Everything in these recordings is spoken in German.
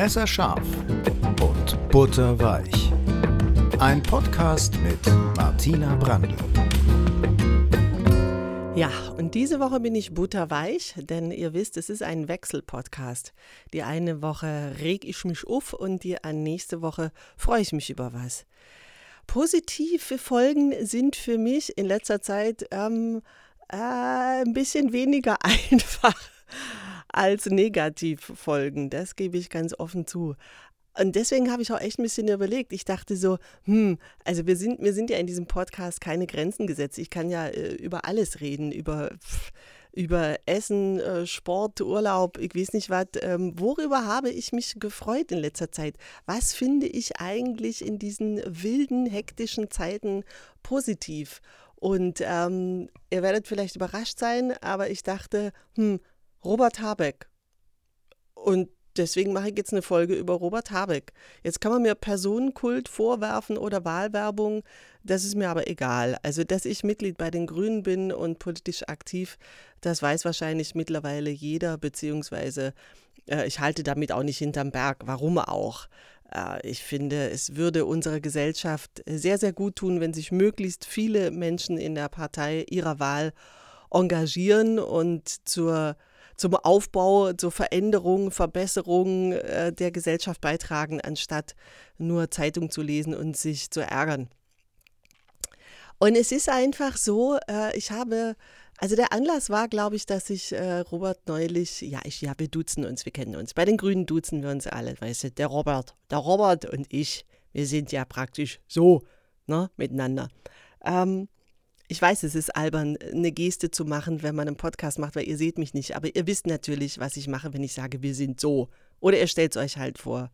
Messerscharf und butterweich. Ein Podcast mit Martina Brandl. Ja, und diese Woche bin ich butterweich, denn ihr wisst, es ist ein Wechselpodcast. Die eine Woche reg ich mich auf und die nächste Woche freue ich mich über was. Positive Folgen sind für mich in letzter Zeit ähm, äh, ein bisschen weniger einfach als Negativfolgen. Das gebe ich ganz offen zu. Und deswegen habe ich auch echt ein bisschen überlegt. Ich dachte so, hm, also wir sind, wir sind ja in diesem Podcast keine Grenzen gesetzt. Ich kann ja äh, über alles reden, über, über Essen, äh, Sport, Urlaub, ich weiß nicht was. Ähm, worüber habe ich mich gefreut in letzter Zeit? Was finde ich eigentlich in diesen wilden, hektischen Zeiten positiv? Und ähm, ihr werdet vielleicht überrascht sein, aber ich dachte, hm, Robert Habeck. Und deswegen mache ich jetzt eine Folge über Robert Habeck. Jetzt kann man mir Personenkult vorwerfen oder Wahlwerbung, das ist mir aber egal. Also, dass ich Mitglied bei den Grünen bin und politisch aktiv, das weiß wahrscheinlich mittlerweile jeder, beziehungsweise äh, ich halte damit auch nicht hinterm Berg. Warum auch? Äh, ich finde, es würde unserer Gesellschaft sehr, sehr gut tun, wenn sich möglichst viele Menschen in der Partei ihrer Wahl engagieren und zur zum Aufbau, zur Veränderung, Verbesserung äh, der Gesellschaft beitragen, anstatt nur Zeitung zu lesen und sich zu ärgern. Und es ist einfach so, äh, ich habe, also der Anlass war, glaube ich, dass ich äh, Robert neulich, ja, ich, ja, wir duzen uns, wir kennen uns. Bei den Grünen duzen wir uns alle, weißt du, der Robert, der Robert und ich, wir sind ja praktisch so, ne, miteinander. Ähm, ich weiß, es ist albern, eine Geste zu machen, wenn man einen Podcast macht, weil ihr seht mich nicht. Aber ihr wisst natürlich, was ich mache, wenn ich sage, wir sind so. Oder ihr stellt es euch halt vor.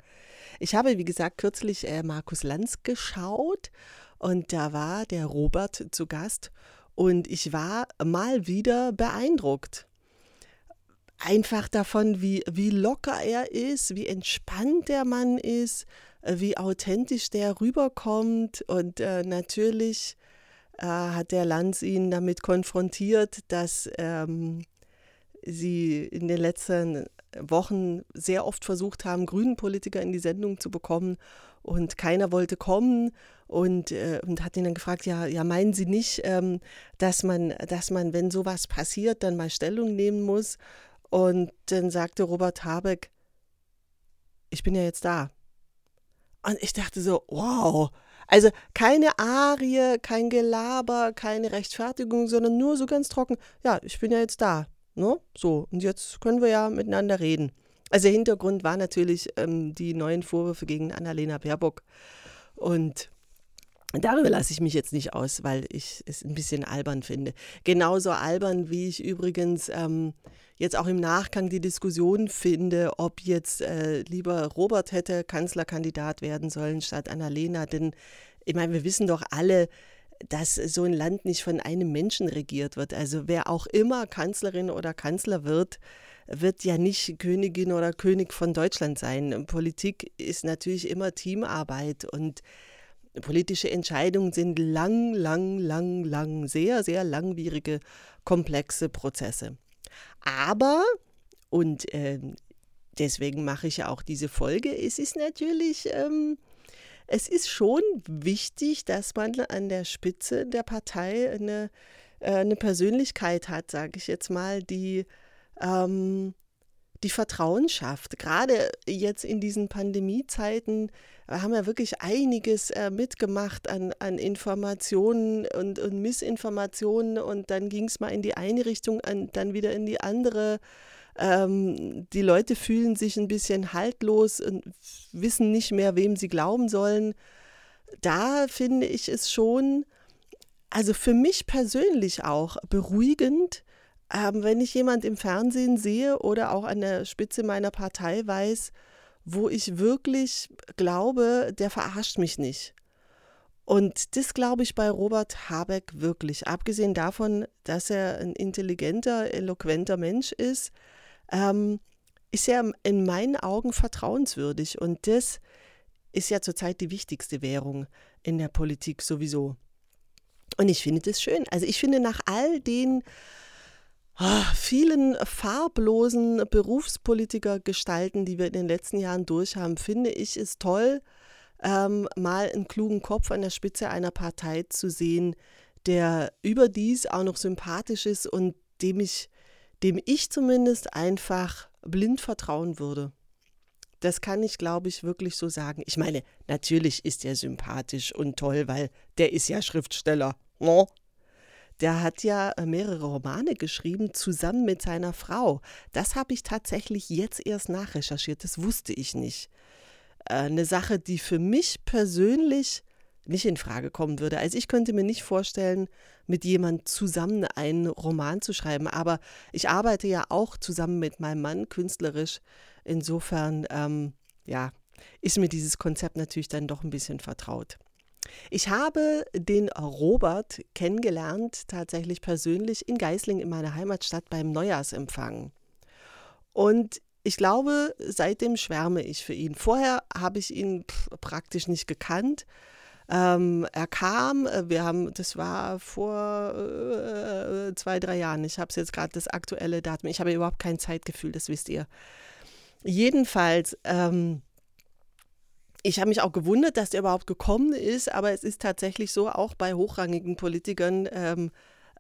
Ich habe, wie gesagt, kürzlich äh, Markus Lanz geschaut und da war der Robert zu Gast und ich war mal wieder beeindruckt. Einfach davon, wie, wie locker er ist, wie entspannt der Mann ist, äh, wie authentisch der rüberkommt und äh, natürlich äh, hat der Lanz ihn damit konfrontiert, dass ähm, sie in den letzten Wochen sehr oft versucht haben, grünen Politiker in die Sendung zu bekommen und keiner wollte kommen und, äh, und hat ihn dann gefragt, ja, ja, meinen Sie nicht, ähm, dass man, dass man, wenn sowas passiert, dann mal Stellung nehmen muss? Und dann sagte Robert Habeck, ich bin ja jetzt da. Und ich dachte so, wow, also keine Arie, kein Gelaber, keine Rechtfertigung, sondern nur so ganz trocken, ja, ich bin ja jetzt da. Ne? So, und jetzt können wir ja miteinander reden. Also der Hintergrund war natürlich ähm, die neuen Vorwürfe gegen Annalena Baerbock. Und darüber lasse ich mich jetzt nicht aus, weil ich es ein bisschen albern finde. Genauso albern, wie ich übrigens ähm, jetzt auch im Nachgang die Diskussion finde, ob jetzt äh, lieber Robert hätte Kanzlerkandidat werden sollen statt Annalena. Denn ich meine, wir wissen doch alle, dass so ein Land nicht von einem Menschen regiert wird. Also wer auch immer Kanzlerin oder Kanzler wird, wird ja nicht Königin oder König von Deutschland sein. Politik ist natürlich immer Teamarbeit und politische Entscheidungen sind lang, lang, lang, lang, sehr, sehr langwierige, komplexe Prozesse. Aber, und äh, deswegen mache ich ja auch diese Folge, es ist natürlich, ähm, es ist schon wichtig, dass man an der Spitze der Partei eine, äh, eine Persönlichkeit hat, sage ich jetzt mal, die ähm, die Vertrauen schafft. Gerade jetzt in diesen Pandemiezeiten haben wir wirklich einiges äh, mitgemacht an, an Informationen und, und Missinformationen und dann ging es mal in die eine Richtung, an, dann wieder in die andere. Ähm, die Leute fühlen sich ein bisschen haltlos und wissen nicht mehr, wem sie glauben sollen. Da finde ich es schon, also für mich persönlich auch beruhigend, ähm, wenn ich jemand im Fernsehen sehe oder auch an der Spitze meiner Partei weiß, wo ich wirklich glaube, der verarscht mich nicht. Und das glaube ich bei Robert Habeck wirklich. Abgesehen davon, dass er ein intelligenter, eloquenter Mensch ist, ähm, ist er in meinen Augen vertrauenswürdig. Und das ist ja zurzeit die wichtigste Währung in der Politik sowieso. Und ich finde das schön. Also ich finde nach all den vielen farblosen Berufspolitiker-Gestalten, die wir in den letzten Jahren durch haben, finde ich es toll, ähm, mal einen klugen Kopf an der Spitze einer Partei zu sehen, der überdies auch noch sympathisch ist und dem ich, dem ich zumindest einfach blind vertrauen würde. Das kann ich, glaube ich, wirklich so sagen. Ich meine, natürlich ist er sympathisch und toll, weil der ist ja Schriftsteller. No? Der hat ja äh, mehrere Romane geschrieben, zusammen mit seiner Frau. Das habe ich tatsächlich jetzt erst nachrecherchiert, das wusste ich nicht. Äh, eine Sache, die für mich persönlich nicht in Frage kommen würde. Also ich könnte mir nicht vorstellen, mit jemand zusammen einen Roman zu schreiben. Aber ich arbeite ja auch zusammen mit meinem Mann künstlerisch. Insofern, ähm, ja, ist mir dieses Konzept natürlich dann doch ein bisschen vertraut. Ich habe den Robert kennengelernt, tatsächlich persönlich in Geisling in meiner Heimatstadt beim Neujahrsempfang. Und ich glaube, seitdem schwärme ich für ihn. Vorher habe ich ihn praktisch nicht gekannt. Ähm, er kam, äh, wir haben, das war vor äh, zwei, drei Jahren. Ich habe es jetzt gerade das aktuelle Datum. Ich habe überhaupt kein Zeitgefühl, das wisst ihr. Jedenfalls, ähm, ich habe mich auch gewundert, dass der überhaupt gekommen ist, aber es ist tatsächlich so, auch bei hochrangigen Politikern, ähm,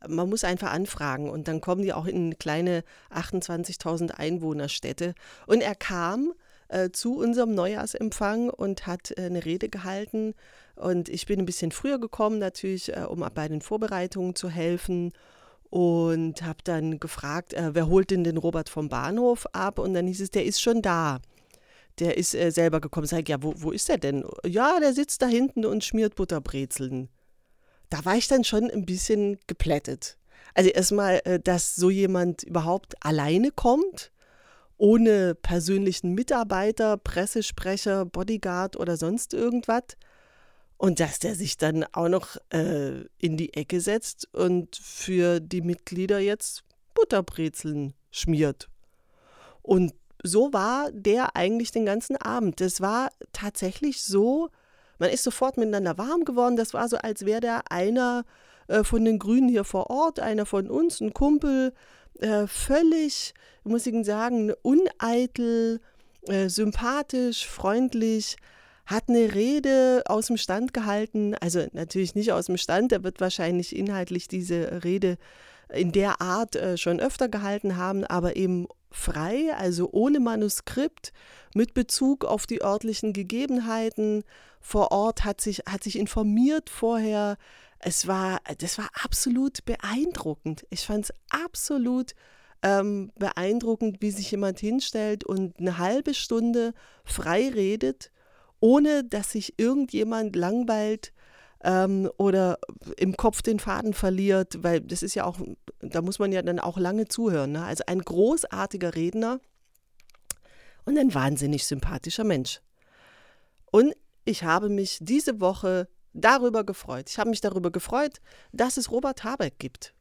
man muss einfach anfragen und dann kommen die auch in kleine 28.000 Einwohnerstädte. Und er kam äh, zu unserem Neujahrsempfang und hat äh, eine Rede gehalten. Und ich bin ein bisschen früher gekommen, natürlich, äh, um bei den Vorbereitungen zu helfen. Und habe dann gefragt, äh, wer holt denn den Robert vom Bahnhof ab? Und dann hieß es, der ist schon da der ist äh, selber gekommen. Sag ich, ja, wo, wo ist der denn? Ja, der sitzt da hinten und schmiert Butterbrezeln. Da war ich dann schon ein bisschen geplättet. Also erstmal, äh, dass so jemand überhaupt alleine kommt, ohne persönlichen Mitarbeiter, Pressesprecher, Bodyguard oder sonst irgendwas. Und dass der sich dann auch noch äh, in die Ecke setzt und für die Mitglieder jetzt Butterbrezeln schmiert. Und so war der eigentlich den ganzen Abend. Das war tatsächlich so, man ist sofort miteinander warm geworden. Das war so, als wäre der einer äh, von den Grünen hier vor Ort, einer von uns, ein Kumpel, äh, völlig, muss ich sagen, uneitel, äh, sympathisch, freundlich, hat eine Rede aus dem Stand gehalten. Also natürlich nicht aus dem Stand, er wird wahrscheinlich inhaltlich diese Rede in der Art äh, schon öfter gehalten haben, aber eben frei, also ohne Manuskript, mit Bezug auf die örtlichen Gegebenheiten. Vor Ort hat sich, hat sich informiert vorher. Es war, das war absolut beeindruckend. Ich fand es absolut ähm, beeindruckend, wie sich jemand hinstellt und eine halbe Stunde frei redet, ohne dass sich irgendjemand langweilt ähm, oder im Kopf den Faden verliert, weil das ist ja auch, da muss man ja dann auch lange zuhören. Ne? Also ein großartiger Redner und ein wahnsinnig sympathischer Mensch. Und ich habe mich diese Woche darüber gefreut. Ich habe mich darüber gefreut, dass es Robert Habeck gibt.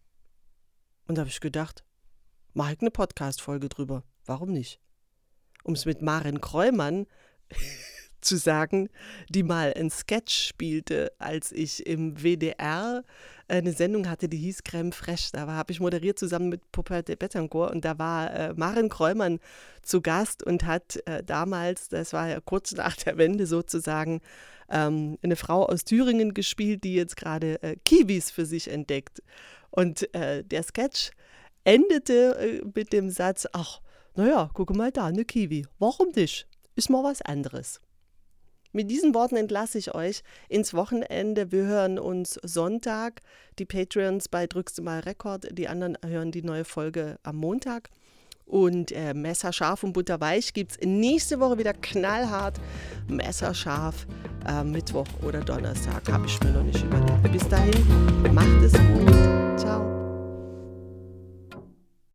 Und da habe ich gedacht, mache ich eine Podcast-Folge drüber. Warum nicht? Um es mit Maren Kräumann zu sagen, die mal ein Sketch spielte, als ich im WDR eine Sendung hatte, die hieß Crème Fraiche. Da habe ich moderiert zusammen mit Poupette de Betancourt und da war äh, Maren Kräumann zu Gast und hat äh, damals, das war ja kurz nach der Wende sozusagen, ähm, eine Frau aus Thüringen gespielt, die jetzt gerade äh, Kiwis für sich entdeckt. Und äh, der Sketch endete äh, mit dem Satz, ach, naja, gucke mal da, eine Kiwi. Warum nicht? Ist mal was anderes. Mit diesen Worten entlasse ich euch ins Wochenende. Wir hören uns Sonntag. Die Patreons bei Drückst mal Rekord. Die anderen hören die neue Folge am Montag. Und äh, Messerscharf und Butterweich gibt es nächste Woche wieder knallhart. Messerscharf äh, Mittwoch oder Donnerstag. Habe ich mir noch nicht überlegt. Bis dahin, macht es gut. Ciao.